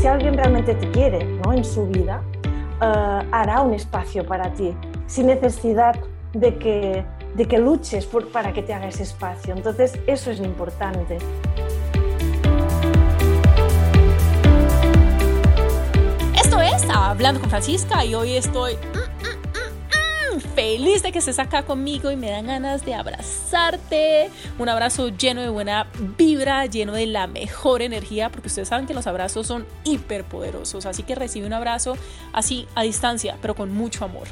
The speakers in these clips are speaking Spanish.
si alguien realmente te quiere ¿no? en su vida, eh, hará un espacio para ti, sin necesidad de que, de que luches para que te haga ese espacio. Entonces, eso es lo importante. Esto es Hablando con Francisca y hoy estoy feliz de que estés acá conmigo y me dan ganas de abrazarte. Un abrazo lleno de buena vibra, lleno de la mejor energía, porque ustedes saben que los abrazos son hiperpoderosos. Así que recibe un abrazo así a distancia, pero con mucho amor.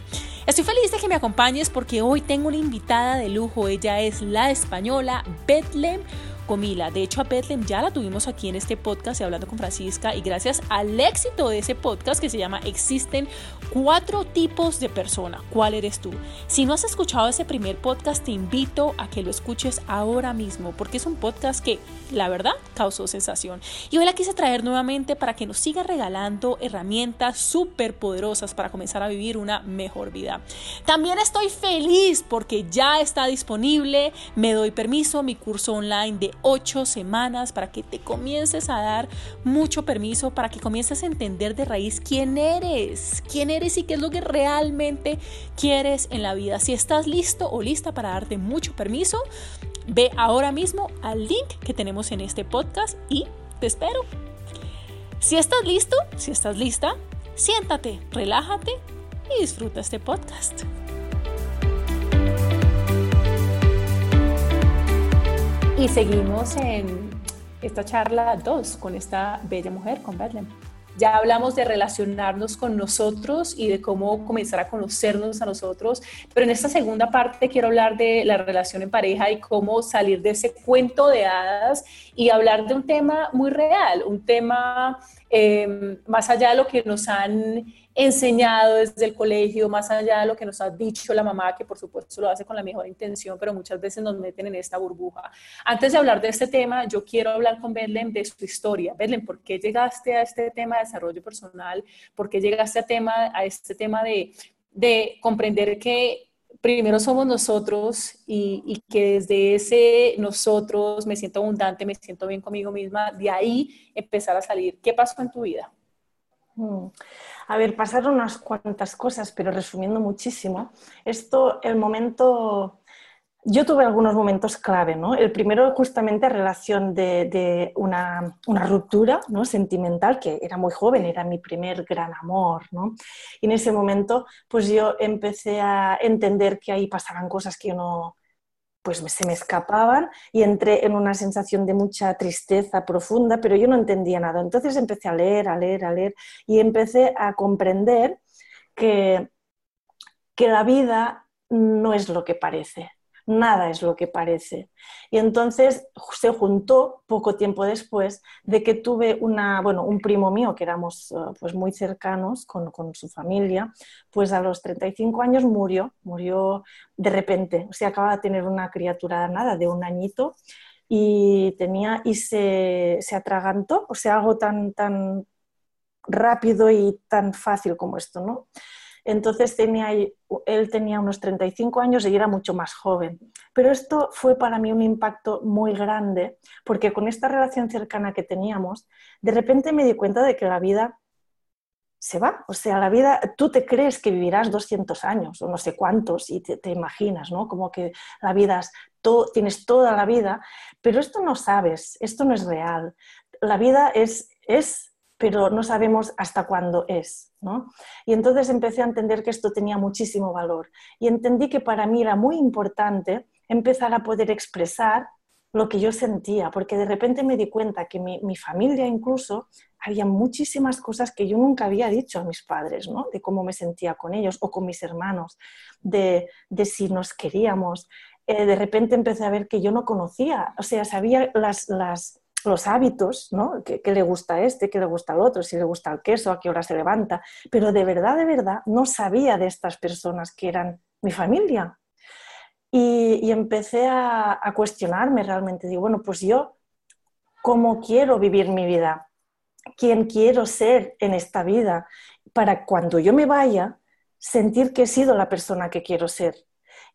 Estoy feliz de que me acompañes porque hoy tengo una invitada de lujo. Ella es la española Bethlehem Comila. De hecho, a Bethlehem ya la tuvimos aquí en este podcast hablando con Francisca y gracias al éxito de ese podcast que se llama Existen cuatro tipos de persona. ¿Cuál eres tú? Si no has escuchado ese primer podcast, te invito a que lo escuches ahora mismo porque es un podcast que la verdad causó sensación. Y hoy la quise traer nuevamente para que nos siga regalando herramientas súper poderosas para comenzar a vivir una mejor vida. También estoy feliz porque ya está disponible, me doy permiso, mi curso online de ocho semanas para que te comiences a dar mucho permiso, para que comiences a entender de raíz quién eres, quién eres y qué es lo que realmente quieres en la vida. Si estás listo o lista para darte mucho permiso, ve ahora mismo al link que tenemos en este podcast y te espero. Si estás listo, si estás lista, siéntate, relájate y disfruta este podcast. Y seguimos en esta charla 2 con esta bella mujer, con Bethlehem. Ya hablamos de relacionarnos con nosotros y de cómo comenzar a conocernos a nosotros, pero en esta segunda parte quiero hablar de la relación en pareja y cómo salir de ese cuento de hadas y hablar de un tema muy real, un tema eh, más allá de lo que nos han enseñado desde el colegio, más allá de lo que nos ha dicho la mamá, que por supuesto lo hace con la mejor intención, pero muchas veces nos meten en esta burbuja. Antes de hablar de este tema, yo quiero hablar con Bedlen de su historia. Bedlen, ¿por qué llegaste a este tema de desarrollo personal? ¿Por qué llegaste a, tema, a este tema de, de comprender que primero somos nosotros y, y, que desde ese nosotros me siento abundante, me siento bien conmigo misma, de ahí empezar a salir. ¿Qué pasó en tu vida? Mm. A ver, pasaron unas cuantas cosas, pero resumiendo muchísimo, esto, el momento, yo tuve algunos momentos clave, ¿no? El primero justamente relación de, una, ruptura ¿no? sentimental, que era muy joven, era mi primer gran amor, ¿no? Y en ese momento, pues yo empecé a entender que ahí pasaban cosas que yo no, pues se me escapaban y entré en una sensación de mucha tristeza profunda, pero yo no entendía nada. Entonces empecé a leer, a leer, a leer y empecé a comprender que, que la vida no es lo que parece, nada es lo que parece. Y entonces se juntó poco tiempo después de que tuve una, bueno, un primo mío que éramos eh, pues muy cercanos con, con, su familia, pues a los 35 años murió, murió de repente, o sea, acaba de tener una criatura nada, de un añito y tenía y se, se atragantó, o sea, algo tan, tan rápido y tan fácil como esto, ¿no? Entonces tenía, él tenía unos 35 años y era mucho más joven. Pero esto fue para mí un impacto muy grande porque con esta relación cercana que teníamos, de repente me di cuenta de que la vida se va. O sea, la vida, tú te crees que vivirás 200 años o no sé cuántos y te, imaginas, ¿no? Como que la vida, tienes toda la vida, pero esto no sabes, esto no es real. La vida es, es pero no sabemos hasta cuándo es. ¿no? Y entonces empecé a entender que esto tenía muchísimo valor y entendí que para mí era muy importante empezar a poder expresar lo que yo sentía, porque de repente me di cuenta que mi, mi, familia incluso había muchísimas cosas que yo nunca había dicho a mis padres, ¿no? de cómo me sentía con ellos o con mis hermanos, de, de si nos queríamos. Eh, de repente empecé a ver que yo no conocía, o sea, sabía las, las, los hábitos, ¿no? ¿Qué, le gusta a este, qué le gusta al otro, si le gusta el queso, a qué hora se levanta. Pero de verdad, de verdad, no sabía de estas personas que eran mi familia. Y, empecé a, a, cuestionarme realmente. Digo, bueno, pues yo, ¿cómo quiero vivir mi vida? ¿Quién quiero ser en esta vida? Para cuando yo me vaya, sentir que he sido la persona que quiero ser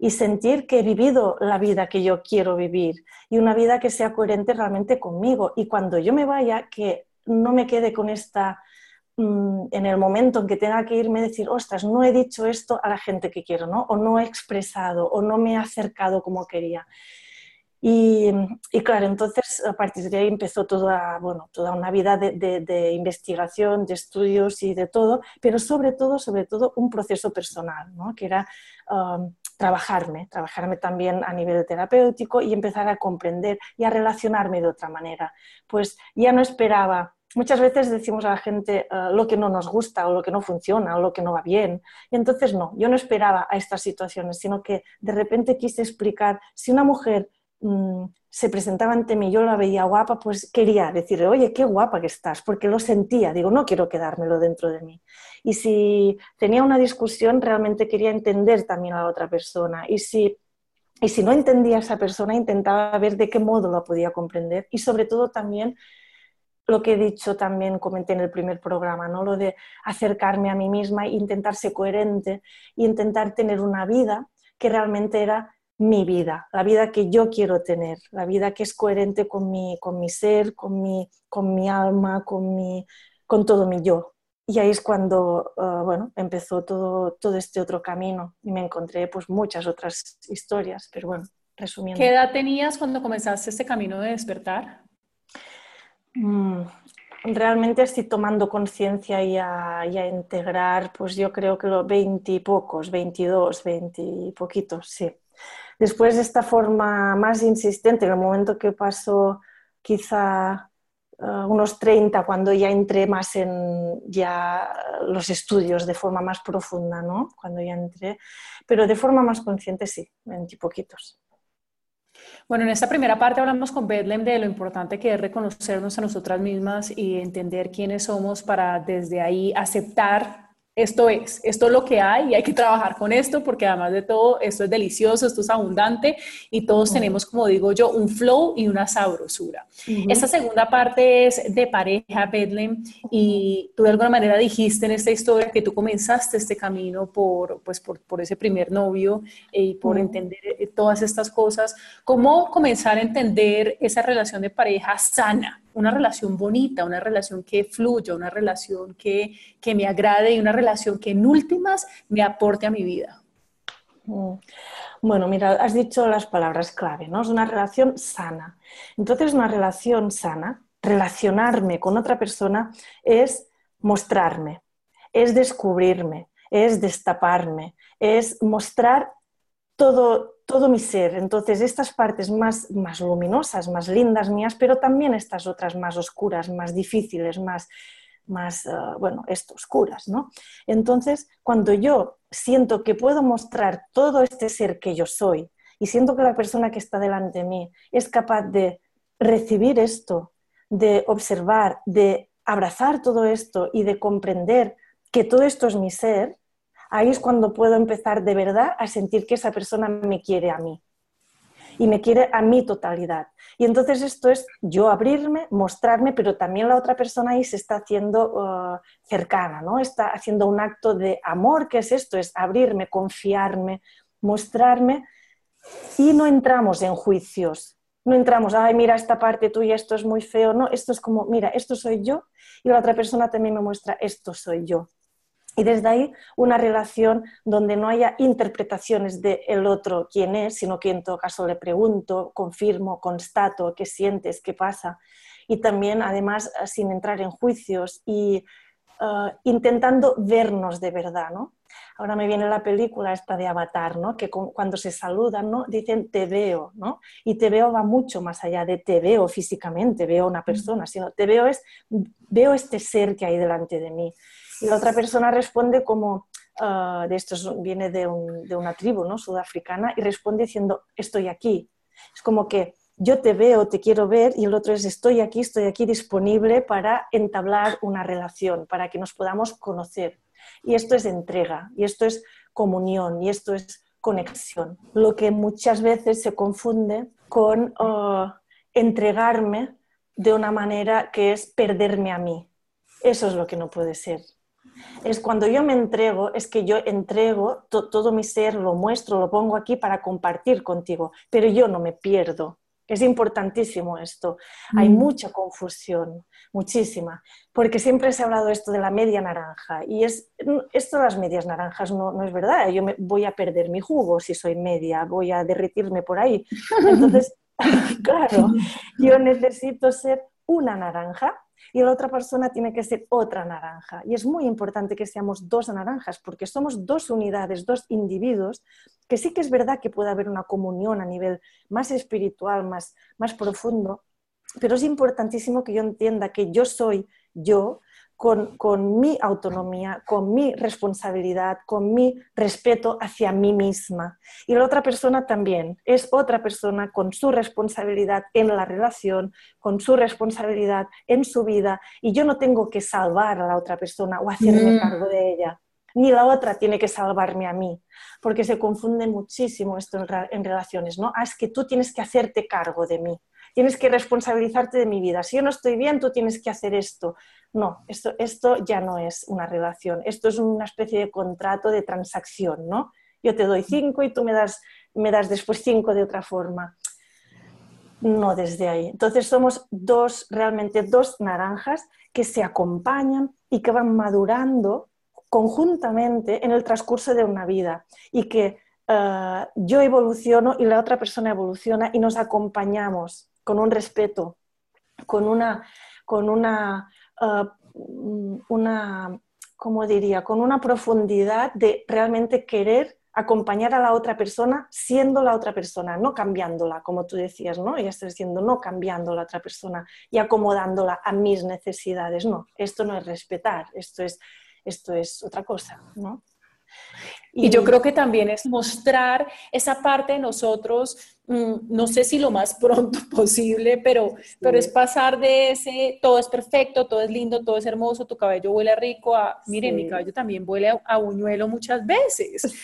y sentir que he vivido la vida que yo quiero vivir y una vida que sea coherente realmente conmigo. Y cuando yo me vaya, que no me quede con esta, mm, en el momento en que tenga que irme, decir, ostras, no he dicho esto a la gente que quiero, ¿no? O no he expresado, o no me he acercado como quería. Y, claro, entonces a partir de ahí empezó toda, bueno, toda una vida de, investigación, de estudios y de todo, pero sobre todo, sobre todo un proceso personal, ¿no? que era um, trabajarme, trabajarme también a nivel terapéutico y empezar a comprender y a relacionarme de otra manera. Pues ya no esperaba muchas veces decimos a la gente uh, lo que no nos gusta o lo que no funciona o lo que no va bien. Y entonces no, yo no esperaba a estas situaciones, sino que de repente quise explicar si una mujer Mm, se presentaba ante mí, yo la veía guapa, pues quería decirle, oye, qué guapa que estás, porque lo sentía, digo, no quiero quedármelo dentro de mí. Y si tenía una discusión, realmente quería entender también a la otra persona. Y si, y si no entendía a esa persona, intentaba ver de qué modo la podía comprender. Y sobre todo también lo que he dicho también, comenté en el primer programa, ¿no? lo de acercarme a mí misma intentar ser coherente e intentar tener una vida que realmente era mi vida, la vida que yo quiero tener, la vida que es coherente con mi, con mi ser, con mi, con mi alma, con, mi, con todo mi yo. Y ahí es cuando ah, bueno, empezó todo, todo este otro camino y me encontré pues muchas otras historias, pero bueno, resumiendo. ¿Qué edad tenías cuando comenzaste este camino de despertar? Mm, realmente estoy tomando conciencia y a, y a, integrar, pues yo creo que los 20 y pocos, 22, 20 y poquitos, sí. Después de esta forma más insistente, en el momento que pasó quizá eh, unos 30, cuando ya entré más en ya los estudios de forma más profunda, ¿no? Cuando ya entré, pero de forma más consciente sí, 20 poquitos. Bueno, en esta primera parte hablamos con Bedlem de lo importante que es reconocernos a nosotras mismas y entender quiénes somos para desde ahí aceptar esto es, esto es lo que hay y hay que trabajar con esto porque además de todo, esto es delicioso, esto es abundante y todos tenemos, como digo yo, un flow y una sabrosura. Esta segunda parte es de pareja, Bedlam, y tú de alguna manera dijiste en esta historia que tú comenzaste este camino por, pues, por, ese primer novio eh, y por entender eh, todas estas cosas. ¿Cómo comenzar a entender esa relación de pareja sana? Una relación bonita, una relación que fluya, una relación que, me agrade y una relación que en últimas me aporte a mi vida. Mm. Bueno, mira, has dicho las palabras clave, ¿no? Es una relación sana. Entonces, una relación sana, relacionarme con otra persona es mostrarme, es descubrirme, es destaparme, es mostrar todo, todo mi ser. Entonces, estas partes más, más luminosas, más lindas mías, pero también estas otras más oscuras, más difíciles, más, más uh, bueno, esto, oscuras, ¿no? Entonces, cuando yo siento que puedo mostrar todo este ser que yo soy y siento que la persona que está delante de mí es capaz de recibir esto, de observar, de abrazar todo esto y de comprender que todo esto es mi ser, ahí es cuando puedo empezar de verdad a sentir que esa persona me quiere a mí y me quiere a mi totalidad. Y entonces esto es yo abrirme, mostrarme, pero también la otra persona ahí se está haciendo uh, cercana, ¿no? Está haciendo un acto de amor, que es esto? Es abrirme, confiarme, mostrarme y no entramos en juicios. No entramos, ay, mira esta parte tuya, esto es muy feo. No, esto es como, mira, esto soy yo y la otra persona también me muestra, esto soy yo. Y desde ahí una relación donde no haya interpretaciones de el otro quién es, sino que en todo caso le pregunto, confirmo, constato qué sientes, qué pasa. Y también además sin entrar en juicios y uh, intentando vernos de verdad, ¿no? Ahora me viene la película esta de Avatar, ¿no? Que cuando se saludan, ¿no? Dicen te veo, ¿no? Y te veo va mucho más allá de te veo físicamente, veo una persona, sino te veo es veo este ser que hay delante de mí. Y la otra persona responde como, ah, de esto viene de, una tribu ¿no? sudafricana, y responde diciendo, estoy aquí. Es como que yo te veo, te quiero ver, y el otro es, estoy aquí, estoy aquí disponible para entablar una relación, para que nos podamos conocer. Y esto es entrega, y esto es comunión, y esto es conexión. Lo que muchas veces se confunde con ah, entregarme de una manera que es perderme a mí. Eso es lo que no puede ser es cuando yo me entrego, es que yo entrego todo mi ser, lo muestro, lo pongo aquí para compartir contigo, pero yo no me pierdo. Es importantísimo esto. Hay mm. mucha confusión, muchísima, porque siempre se ha hablado esto de la media naranja y es, esto de las medias naranjas no, no es verdad. Yo me, voy a perder mi jugo si soy media, voy a derretirme por ahí. Entonces, claro, yo necesito ser una naranja y la otra persona tiene que ser otra naranja. Y es muy importante que seamos dos naranjas, porque somos dos unidades, dos individuos, que sí que es verdad que puede haber una comunión a nivel más espiritual, más, más profundo, pero es importantísimo que yo entienda que yo soy yo, con, mi autonomía, con mi responsabilidad, con mi respeto hacia mí misma. Y la otra persona también es otra persona con su responsabilidad en la relación, con su responsabilidad en su vida. Y yo no tengo que salvar a la otra persona o hacerme mm. cargo de ella. Ni la otra tiene que salvarme a mí, porque se confunde muchísimo esto en, relaciones, ¿no? Ah, es que tú tienes que hacerte cargo de mí tienes que responsabilizarte de mi vida. Si yo no estoy bien, tú tienes que hacer esto. No, esto, esto ya no es una relación, esto es una especie de contrato de transacción, ¿no? Yo te doy cinco y tú me das, me das después cinco de otra forma. No desde ahí. Entonces somos dos, realmente dos naranjas que se acompañan y que van madurando conjuntamente en el transcurso de una vida y que eh, yo evoluciono y la otra persona evoluciona y nos acompañamos con un respeto, con una, con una Ah, una, ¿cómo diría? Con una profundidad de realmente querer acompañar a la otra persona siendo la otra persona, no cambiándola, como tú decías, ¿no? Ya estás diciendo, no cambiando la otra persona y acomodándola a mis necesidades, no, esto no es respetar, esto es, esto es otra cosa, ¿no? Y, yo creo que también es mostrar esa parte de nosotros, mm, no sé si lo más pronto posible, pero, pero es pasar de ese, todo es perfecto, todo es lindo, todo es hermoso, tu cabello huele rico, a, miren, mi cabello también huele a, buñuelo muchas veces.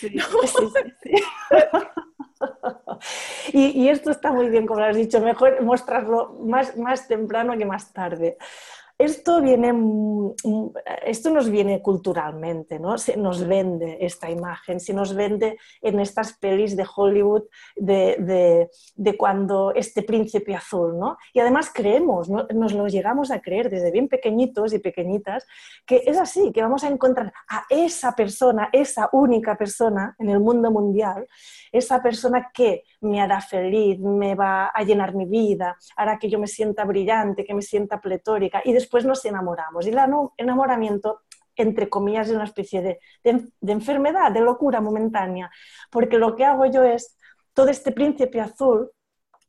y, y, esto está muy bien, como lo has dicho, mejor mostrarlo más, más temprano que más tarde esto viene, esto nos viene culturalmente, ¿no? Se nos vende esta imagen, se nos vende en estas pelis de Hollywood de, cuando este príncipe azul, ¿no? Y además creemos, nos lo llegamos a creer desde bien pequeñitos y pequeñitas, que es así, que vamos a encontrar a esa persona, esa única persona en el mundo mundial, esa persona que me hará feliz, me va a llenar mi vida, hará que yo me sienta brillante, que me sienta pletórica y después nos enamoramos. Y el enamoramiento entre comillas, es una especie de, de, enfermedad, de locura momentánea, porque lo que hago yo es todo este príncipe azul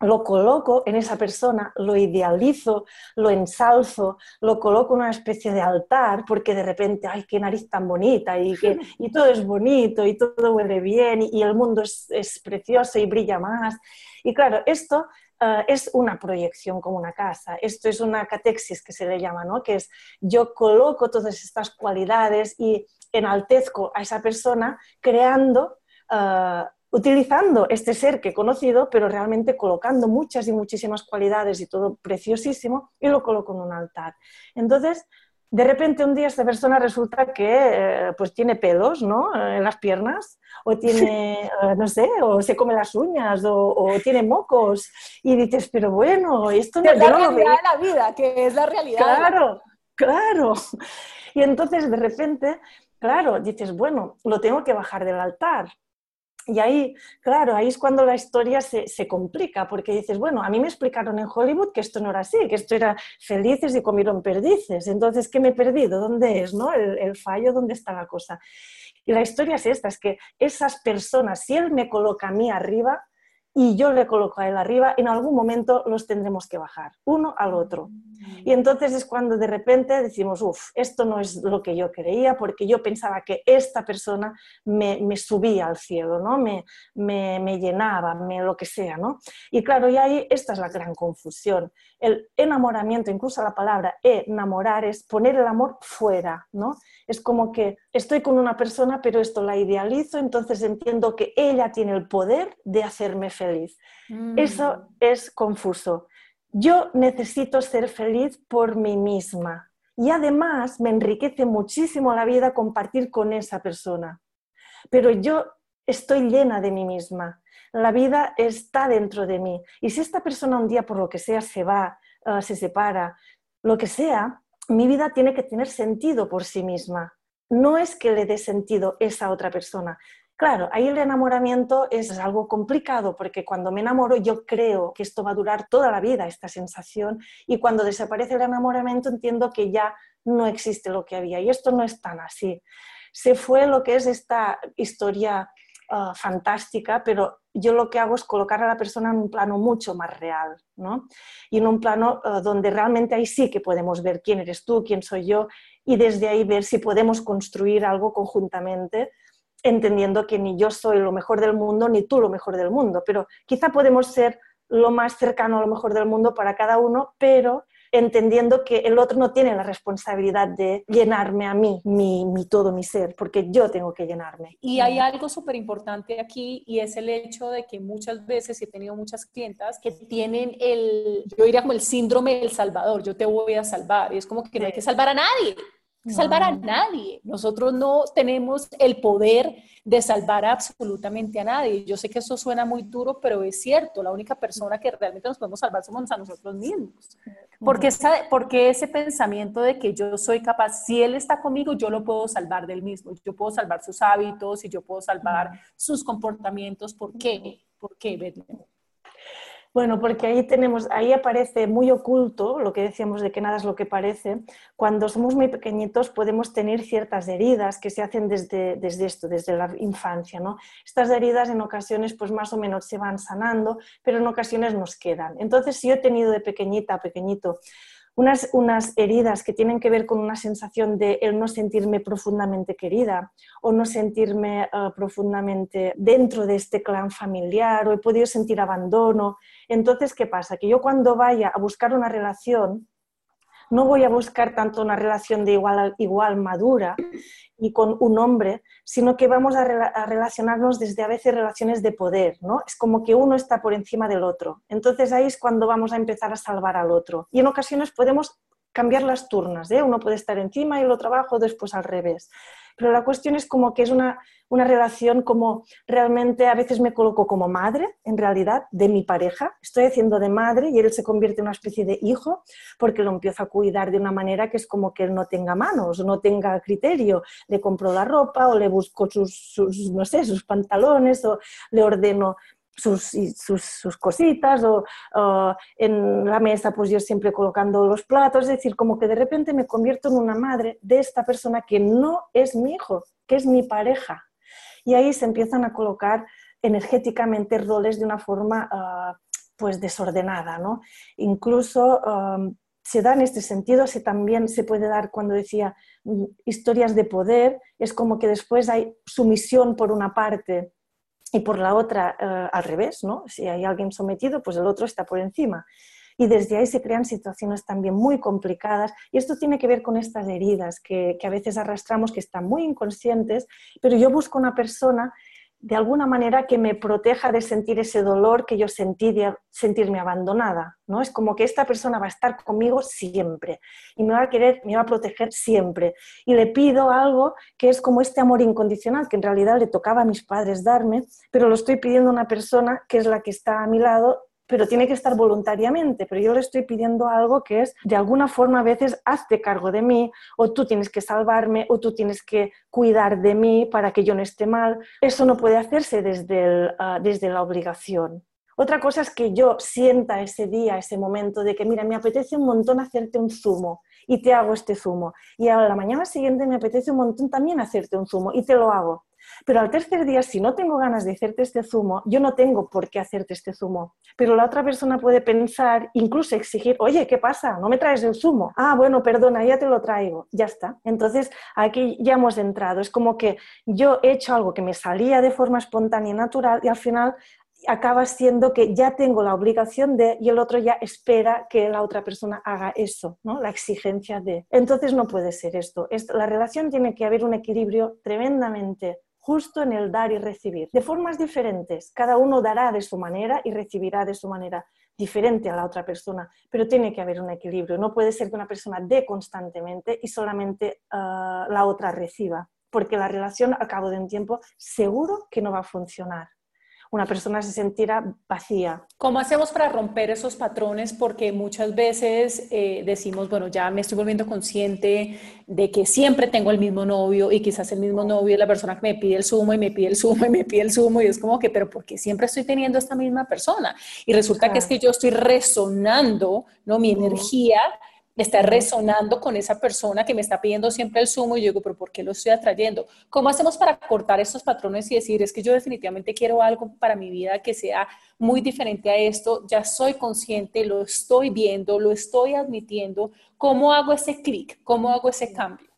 lo coloco en esa persona, lo idealizo, lo ensalzo, lo coloco en una especie de altar, porque de repente, ay, qué nariz tan bonita, y, que, y todo es bonito, y todo huele bien, y, el mundo es, es, precioso y brilla más. Y claro, esto uh, es una proyección como una casa, esto es una catexis que se le llama, ¿no? que es yo coloco todas estas cualidades y enaltezco a esa persona creando... Uh, utilizando este ser que he conocido, pero realmente colocando muchas y muchísimas cualidades y todo preciosísimo, y lo coloco en un altar. Entonces, de repente un día esta persona resulta que eh, pues tiene pelos ¿no? en las piernas o tiene, eh, no sé, o se come las uñas o, tiene mocos y dices, pero bueno, esto no es la realidad de la vida, que es la realidad. Claro, claro. Y entonces de repente, claro, dices, bueno, lo tengo que bajar del altar y ahí, claro, ahí es cuando la historia se, complica, porque dices, bueno, a mí me explicaron en Hollywood que esto no era así, que esto era felices y comieron perdices. Entonces, ¿qué me he perdido? ¿Dónde es? ¿no? El, el fallo, ¿dónde está la cosa? Y la historia es esta, es que esas personas, si él me coloca a mí arriba, y yo le coloco a él arriba, en algún momento los tendremos que bajar, uno al otro. Mm. Y entonces es cuando de repente decimos, uff, esto no es lo que yo creía, porque yo pensaba que esta persona me, subía al cielo, ¿no? Me, me, llenaba, me lo que sea. ¿no? Y claro, y ahí esta es la gran confusión. El enamoramiento, incluso la palabra enamorar, es poner el amor fuera. ¿no? Es como que estoy con una persona, pero esto la idealizo, entonces entiendo que ella tiene el poder de hacerme feliz feliz. Eso mm. es confuso. Yo necesito ser feliz por mí misma y además me enriquece muchísimo la vida compartir con esa persona. Pero yo estoy llena de mí misma. la vida está dentro de mí. Y si esta persona un día por lo que sea se va, eh, se separa, lo que sea, mi vida tiene que tener sentido por sí misma. No es que le dé sentido esa otra persona. Claro, ahí el enamoramiento es algo complicado porque cuando me enamoro yo creo que esto va a durar toda la vida, esta sensación, y cuando desaparece el enamoramiento entiendo que ya no existe lo que había. Y esto no es tan así. Se fue lo que es esta historia ah, fantástica, pero yo lo que hago es colocar a la persona en un plano mucho más real, ¿no? Y en un plano ah, donde realmente ahí sí que podemos ver quién eres tú, quién soy yo, y desde ahí ver si podemos construir algo conjuntamente, entendiendo que ni yo soy lo mejor del mundo, ni tú lo mejor del mundo, pero quizá podemos ser lo más cercano a lo mejor del mundo para cada uno, pero entendiendo que el otro no tiene la responsabilidad de llenarme a mí, mi, todo mi ser, porque yo tengo que llenarme. Y hay algo súper importante aquí y es el hecho de que muchas veces he tenido muchas clientas que tienen el, yo diría como el síndrome del salvador, yo te voy a salvar, y es como que no hay que salvar a nadie, salvar a nadie. Nosotros no tenemos el poder de salvar absolutamente a nadie. Yo sé que eso suena muy duro, pero es cierto. La única persona que realmente nos podemos salvar somos a nosotros mismos. Porque, porque ese pensamiento de que yo soy capaz, si él está conmigo, yo lo puedo salvar del mismo. Yo puedo salvar sus hábitos y yo puedo salvar sus comportamientos. ¿Por qué? ¿Por qué, bueno, porque ahí tenemos, ahí aparece muy oculto lo que decíamos de que nada es lo que parece. Cuando somos muy pequeñitos podemos tener ciertas heridas que se hacen desde, desde esto, desde la infancia, ¿no? Estas heridas en ocasiones pues más o menos se van sanando, pero en ocasiones nos quedan. Entonces, si yo he tenido de pequeñita, pequeñito, unas, unas, heridas que tienen que ver con una sensación de el no sentirme profundamente querida o no sentirme eh, profundamente dentro de este clan familiar o he podido sentir abandono. Entonces, ¿qué pasa? Que yo cuando vaya a buscar una relación, no voy a buscar tanto una relación de igual a igual madura y con un hombre, sino que vamos a, relacionarnos desde a veces relaciones de poder, ¿no? Es como que uno está por encima del otro. Entonces ahí es cuando vamos a empezar a salvar al otro. Y en ocasiones podemos cambiar las turnas, ¿eh? Uno puede estar encima y lo trabajo después al revés. Pero la cuestión es como que es una, una relación como realmente a veces me coloco como madre, en realidad, de mi pareja. Estoy haciendo de madre y él se convierte en una especie de hijo porque lo empiezo a cuidar de una manera que es como que él no tenga manos, no tenga criterio. Le compro la ropa o le busco sus, sus no sé, sus pantalones o le ordeno sus, sus, cositas o, en la mesa pues yo siempre colocando los platos, es decir, como que de repente me convierto en una madre de esta persona que no es mi hijo, que es mi pareja. Y ahí se empiezan a colocar energéticamente roles de una forma ah, pues desordenada, ¿no? Incluso se da en este sentido, se también se puede dar cuando decía mm, historias de poder, es como que después hay sumisión por una parte y por la otra eh, al revés, ¿no? Si hay alguien sometido, pues el otro está por encima. Y desde ahí se crean situaciones también muy complicadas y esto tiene que ver con estas heridas que, que a veces arrastramos, que están muy inconscientes, pero yo busco una persona de alguna manera que me proteja de sentir ese dolor que yo sentí de sentirme abandonada, ¿no? Es como que esta persona va a estar conmigo siempre y me va a querer, me va a proteger siempre. Y le pido algo que es como este amor incondicional que en realidad le tocaba a mis padres darme, pero lo estoy pidiendo a una persona que es la que está a mi lado pero tiene que estar voluntariamente, pero yo le estoy pidiendo algo que es, de alguna forma a veces, hazte cargo de mí, o tú tienes que salvarme, o tú tienes que cuidar de mí para que yo no esté mal. Eso no puede hacerse desde, ah, desde la obligación. Otra cosa es que yo sienta ese día, ese momento de que, mira, me apetece un montón hacerte un zumo y te hago este zumo. Y a la mañana siguiente me apetece un montón también hacerte un zumo y te lo hago. Pero al tercer día, si no tengo ganas de hacerte este zumo, yo no tengo por qué hacerte este zumo. Pero la otra persona puede pensar, incluso exigir, oye, ¿qué pasa? ¿No me traes el zumo? Ah, bueno, perdona, ya te lo traigo. Ya está. Entonces, aquí ya hemos entrado. Es como que yo he hecho algo que me salía de forma espontánea y natural y al final acaba siendo que ya tengo la obligación de y el otro ya espera que la otra persona haga eso, ¿no? La exigencia de. Entonces no puede ser esto. La relación tiene que haber un equilibrio tremendamente justo en el dar y recibir, de formas diferentes. Cada uno dará de su manera y recibirá de su manera diferente a la otra persona, pero tiene que haber un equilibrio. No puede ser que una persona dé constantemente y solamente ah, la otra reciba, porque la relación a cabo de un tiempo seguro que no va a funcionar. Una persona se sentirá vacía. ¿Cómo hacemos para romper esos patrones? Porque muchas veces eh, decimos, bueno, ya me estoy volviendo consciente de que siempre tengo el mismo novio y quizás el mismo novio es la persona que me pide el zumo y me pide el zumo y me pide el zumo y es como que, pero ¿por qué siempre estoy teniendo esta misma persona? Y resulta que es que yo estoy resonando, ¿no? Mi energía está resonando con esa persona que me está pidiendo siempre el zumo y yo digo, pero ¿por qué lo estoy atrayendo? ¿Cómo hacemos para cortar estos patrones y decir, es que yo definitivamente quiero algo para mi vida que sea muy diferente a esto, ya soy consciente, lo estoy viendo, lo estoy admitiendo, ¿cómo hago ese clic? ¿Cómo hago ese cambio?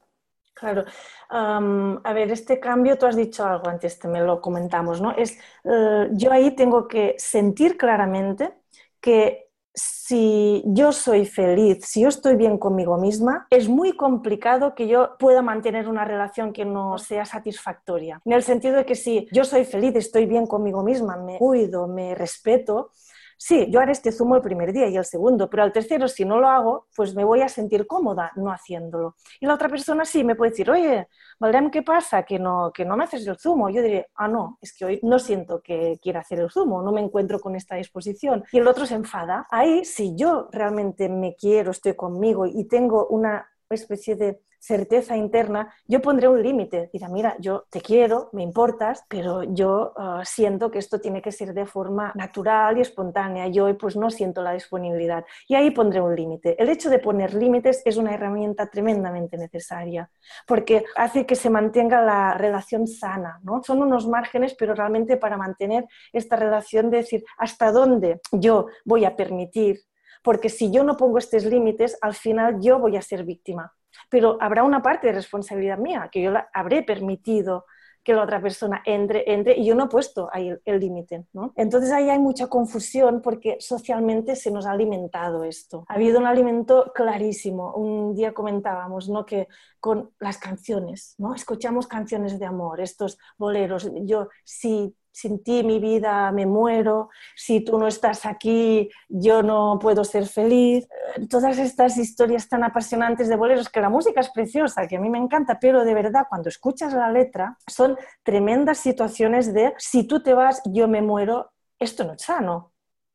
Claro. a ver, este cambio, tú has dicho algo antes, te me lo comentamos, ¿no? Es, eh, yo ahí tengo que sentir claramente que si yo soy feliz, si yo estoy bien conmigo misma, es muy complicado que yo pueda mantener una relación que no sea satisfactoria. En el sentido de que si yo soy feliz, estoy bien conmigo misma, me cuido, me respeto, sí, yo haré este zumo el primer día y el segundo, pero al tercero, si no lo hago, pues me voy a sentir cómoda no haciéndolo. Y la otra persona sí me puede decir, oye, Valdem, ¿qué pasa? Que no, que no me haces el zumo. Yo diré, ah, no, es que hoy no siento que quiera hacer el zumo, no me encuentro con esta disposición. Y el otro se enfada. Ahí, si yo realmente me quiero, estoy conmigo y tengo una especie de certeza interna, yo pondré un límite. Dirá, mira, yo te quiero, me importas, pero yo ah, siento que esto tiene que ser de forma natural y espontánea. Yo hoy pues no siento la disponibilidad. Y ahí pondré un límite. El hecho de poner límites es una herramienta tremendamente necesaria porque hace que se mantenga la relación sana. ¿no? Son unos márgenes, pero realmente para mantener esta relación de decir hasta dónde yo voy a permitir porque si yo no pongo estos límites, al final yo voy a ser víctima pero habrá una parte de responsabilidad mía, que yo la habré permitido que la otra persona entre, entre y yo no he puesto ahí el, límite. ¿no? Entonces ahí hay mucha confusión porque socialmente se nos ha alimentado esto. Ha habido un alimento clarísimo. Un día comentábamos ¿no? que con las canciones, ¿no? escuchamos canciones de amor, estos boleros. Yo, si sin ti mi vida me muero, si tú no estás aquí yo no puedo ser feliz. Todas estas historias tan apasionantes de boleros, que la música es preciosa, que a mí me encanta, pero de verdad cuando escuchas la letra son tremendas situaciones de si tú te vas yo me muero, esto no es sano.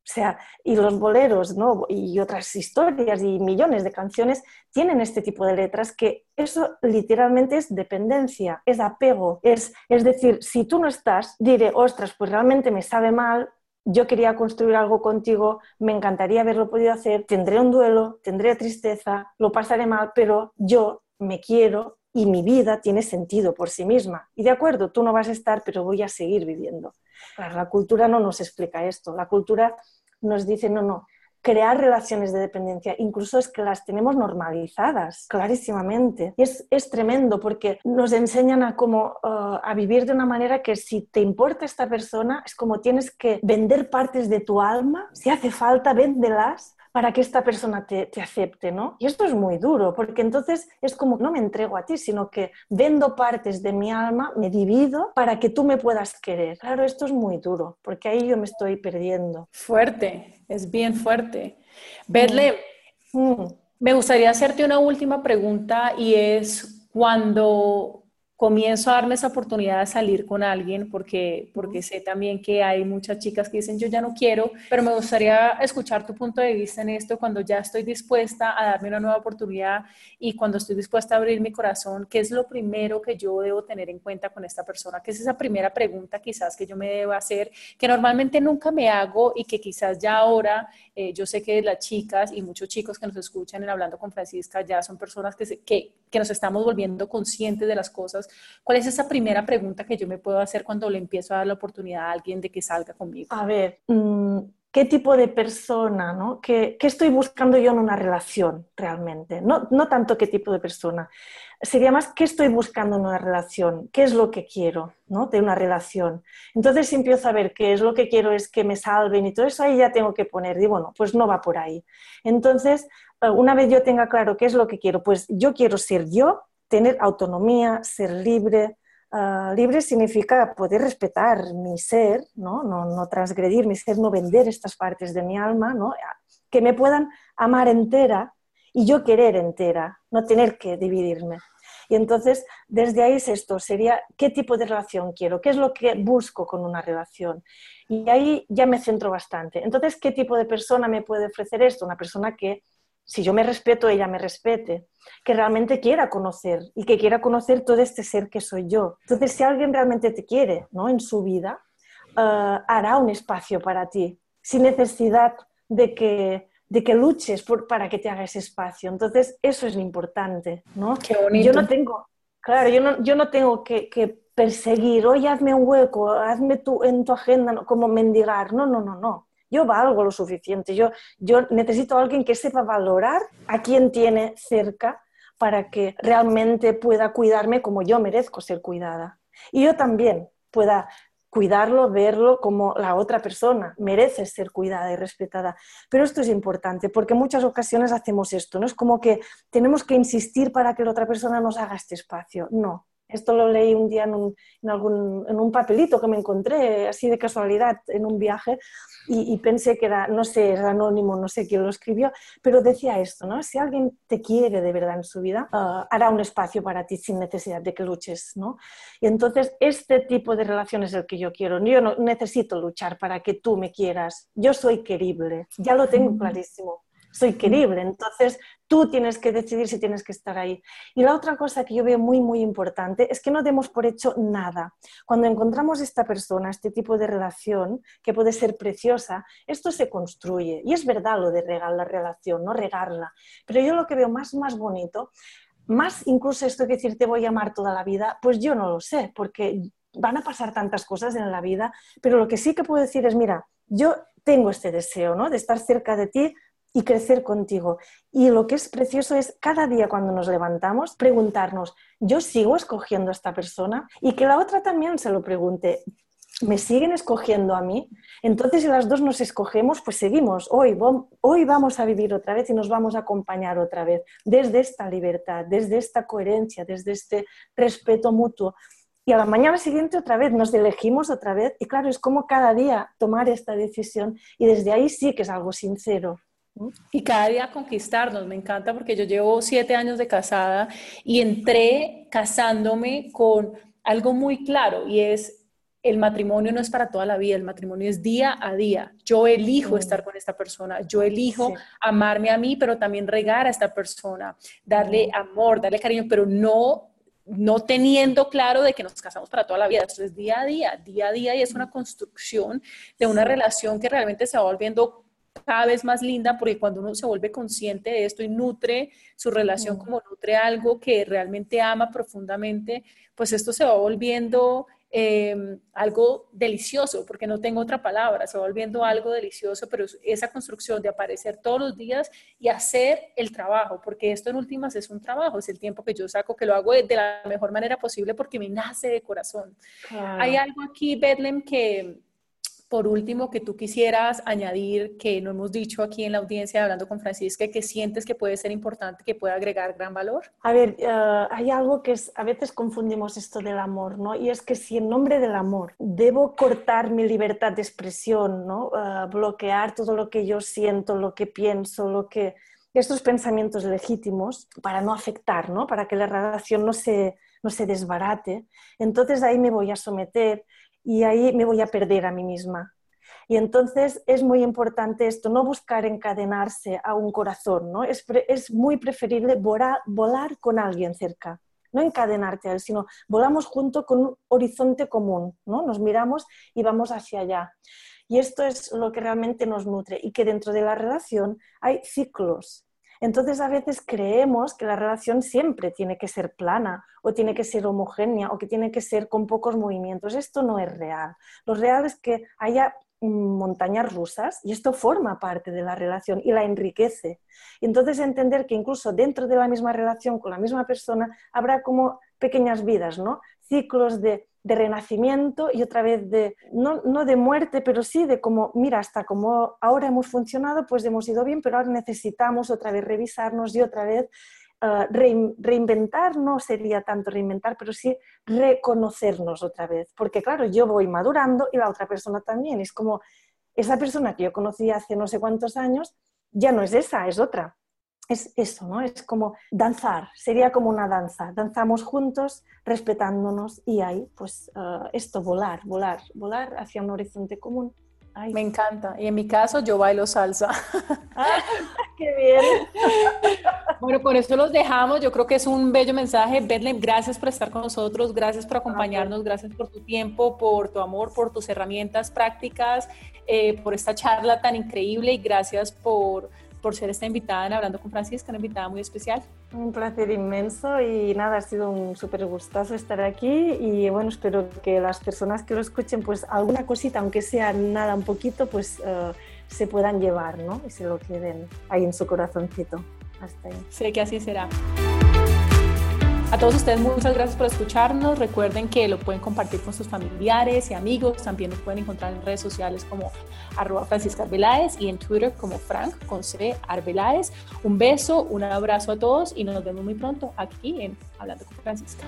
O sea, y los boleros ¿no? y otras historias y millones de canciones tienen este tipo de letras que eso literalmente es dependencia, es apego. Es, es decir, si tú no estás, diré, ostras, pues realmente me sabe mal, yo quería construir algo contigo, me encantaría haberlo podido hacer, tendré un duelo, tendré tristeza, lo pasaré mal, pero yo me quiero y mi vida tiene sentido por sí misma. Y de acuerdo, tú no vas a estar, pero voy a seguir viviendo. la cultura no nos explica esto. La cultura nos dice, no, no, crear relaciones de dependencia, incluso es que las tenemos normalizadas clarísimamente. Y es, es tremendo porque nos enseñan a, como, uh, a vivir de una manera que si te importa esta persona, es como tienes que vender partes de tu alma, si hace falta, véndelas para que esta persona te, acepte, ¿no? Y esto es muy duro, porque entonces es como no me entrego a ti, sino que vendo partes de mi alma, me divido para que tú me puedas querer. Claro, esto es muy duro, porque ahí yo me estoy perdiendo. Fuerte, es bien fuerte. Bedle, mm. me gustaría hacerte una última pregunta y es cuando comienzo a darme esa oportunidad de salir con alguien porque, porque sé también que hay muchas chicas que dicen yo ya no quiero, pero me gustaría escuchar tu punto de vista en esto cuando ya estoy dispuesta a darme una nueva oportunidad y cuando estoy dispuesta a abrir mi corazón, ¿qué es lo primero que yo debo tener en cuenta con esta persona? ¿Qué es esa primera pregunta quizás que yo me debo hacer, que normalmente nunca me hago y que quizás ya ahora eh, yo sé que las chicas y muchos chicos que nos escuchan en Hablando con Francisca ya son personas que, que, que nos estamos volviendo conscientes de las cosas ¿Cuál es esa primera pregunta que yo me puedo hacer cuando le empiezo a dar la oportunidad a alguien de que salga conmigo? A ver, mm, ¿qué tipo de persona, ¿no? ¿Qué, estoy buscando yo en una relación realmente? No, no tanto qué tipo de persona, sería más qué estoy buscando en una relación, qué es lo que quiero ¿no? de una relación. Entonces, si empiezo a ver qué es lo que quiero es que me salven y todo eso, ahí ya tengo que poner, digo, bueno, pues no va por ahí. Entonces, una vez yo tenga claro qué es lo que quiero, pues yo quiero ser yo tener autonomía, ser libre. Ah, libre significa poder respetar mi ser, ¿no? No, transgredir mi ser, no vender estas partes de mi alma, ¿no? que me puedan amar entera y yo querer entera, no tener que dividirme. Y entonces, desde ahí es esto, sería qué tipo de relación quiero, qué es lo que busco con una relación. Y ahí ya me centro bastante. Entonces, ¿qué tipo de persona me puede ofrecer esto? Una persona que, si yo me respeto, ella me respete, que realmente quiera conocer y que quiera conocer todo este ser que soy yo. Entonces, si alguien realmente te quiere ¿no? en su vida, eh, hará un espacio para ti, sin necesidad de que de que luches por, para que te haga ese espacio. Entonces, eso es lo importante, ¿no? Qué bonito. Yo no tengo, claro, yo no, yo no tengo que, que perseguir, oye, hazme un hueco, hazme tu, en tu agenda, como mendigar. No, no, no, no. Yo valgo lo suficiente. Yo, yo necesito a alguien que sepa valorar a quien tiene cerca para que realmente pueda cuidarme como yo merezco ser cuidada. Y yo también pueda cuidarlo, verlo como la otra persona, merece ser cuidada y respetada. Pero esto es importante porque muchas ocasiones hacemos esto, ¿no? Es como que tenemos que insistir para que la otra persona nos haga este espacio. No, esto lo leí un día en un, en algún, en un papelito que me encontré así de casualidad en un viaje y, pensé que era, no sé, es anónimo, no sé quién lo escribió, pero decía esto, ¿no? Si alguien te quiere de verdad en su vida, ah, hará un espacio para ti sin necesidad de que luches, ¿no? Y entonces este tipo de relación es el que yo quiero. Yo no necesito luchar para que tú me quieras. Yo soy querible, ya lo tengo clarísimo soy querible. Entonces, tú tienes que decidir si tienes que estar ahí. Y la otra cosa que yo veo muy, muy importante es que no demos por hecho nada. Cuando encontramos esta persona, este tipo de relación, que puede ser preciosa, esto se construye. Y es verdad lo de regar la relación, no regarla. Pero yo lo que veo más, más bonito, más incluso esto de decir te voy a amar toda la vida, pues yo no lo sé, porque van a pasar tantas cosas en la vida, pero lo que sí que puedo decir es, mira, yo tengo este deseo, ¿no? De estar cerca de ti y crecer contigo. Y lo que es precioso es cada día cuando nos levantamos preguntarnos, ¿yo sigo escogiendo a esta persona? Y que la otra también se lo pregunte, ¿me siguen escogiendo a mí? Entonces, si las dos nos escogemos, pues seguimos. Hoy, hoy vamos a vivir otra vez y nos vamos a acompañar otra vez desde esta libertad, desde esta coherencia, desde este respeto mutuo. Y a la mañana siguiente otra vez nos elegimos otra vez. Y claro, es como cada día tomar esta decisión y desde ahí sí que es algo sincero. Y cada día conquistarnos, me encanta porque yo llevo siete años de casada y entré casándome con algo muy claro y es el matrimonio no es para toda la vida, el matrimonio es día a día. Yo elijo mm. estar con esta persona, yo elijo amarme a mí, pero también regar a esta persona, darle mm. amor, darle cariño, pero no no teniendo claro de que nos casamos para toda la vida. Esto es día a día, día a día y es una mm. construcción de una relación que realmente se va volviendo cada vez más linda porque cuando uno se vuelve consciente de esto y nutre su relación como nutre algo que realmente ama profundamente, pues esto se va volviendo em, algo delicioso, porque no tengo otra palabra, se va volviendo algo delicioso, pero esa construcción de aparecer todos los días y hacer el trabajo, porque esto en últimas es un trabajo, es el tiempo que yo saco, que lo hago de la mejor manera posible porque me nace de corazón. Hay algo aquí, Bedlem, que por último, que tú quisieras añadir, que no hemos dicho aquí en la audiencia hablando con Francisca, que sientes que puede ser importante, que puede agregar gran valor? A ver, eh, hay algo que es, a veces confundimos esto del amor, ¿no? Y es que si en nombre del amor debo cortar mi libertad de expresión, ¿no? Eh, bloquear todo lo que yo siento, lo que pienso, lo que estos pensamientos legítimos para no afectar, ¿no? Para que la relación no se, no se desbarate. Entonces ahí me voy a someter y ahí me voy a perder a mí misma. Y entonces es muy importante esto, no buscar encadenarse a un corazón, ¿no? Es, es muy preferible volar, volar, con alguien cerca, no encadenarte a él, sino volamos junto con un horizonte común, ¿no? Nos miramos y vamos hacia allá. Y esto es lo que realmente nos nutre y que dentro de la relación hay ciclos, entonces a veces creemos que la relación siempre tiene que ser plana o tiene que ser homogénea o que tiene que ser con pocos movimientos. Esto no es real. Lo real es que haya montañas rusas y esto forma parte de la relación y la enriquece. Y entonces entender que incluso dentro de la misma relación con la misma persona habrá como pequeñas vidas, ¿no? Ciclos de de renacimiento y otra vez de, no, no, de muerte, pero sí de como, mira, hasta como ahora hemos funcionado, pues hemos ido bien, pero ahora necesitamos otra vez revisarnos y otra vez uh, reinventar, no sería tanto reinventar, pero sí reconocernos otra vez. Porque claro, yo voy madurando y la otra persona también. Es como esa persona que yo conocí hace no sé cuántos años, ya no es esa, es otra. Es eso, ¿no? Es como danzar, sería como una danza. Danzamos juntos, respetándonos y ahí, pues, eh, esto, volar, volar, volar hacia un horizonte común. Me encanta. Y en mi caso, yo bailo salsa. Ah, ¡Qué bien! Bueno, con eso los dejamos. Yo creo que es un bello mensaje. Bethlehem, gracias por estar con nosotros, gracias por acompañarnos, gracias por tu tiempo, por tu amor, por tus herramientas prácticas, eh, por esta charla tan increíble y gracias por por ser esta invitada en Hablando con Francisca, una invitada muy especial. Un placer inmenso y nada, ha sido un súper gustazo estar aquí y bueno, espero que las personas que lo escuchen, pues alguna cosita, aunque sea nada, un poquito, pues uh, se puedan llevar, ¿no? Y se lo queden ahí en su corazoncito. Hasta ahí. Sé que así será. A todos ustedes muchas gracias por escucharnos. Recuerden que lo pueden compartir con sus familiares y amigos. También nos pueden encontrar en redes sociales como arroba Francisca Arbeláez y en Twitter como Frank Arbeláez. Un beso, un abrazo a todos y nos vemos muy pronto aquí en Hablando con Francisca.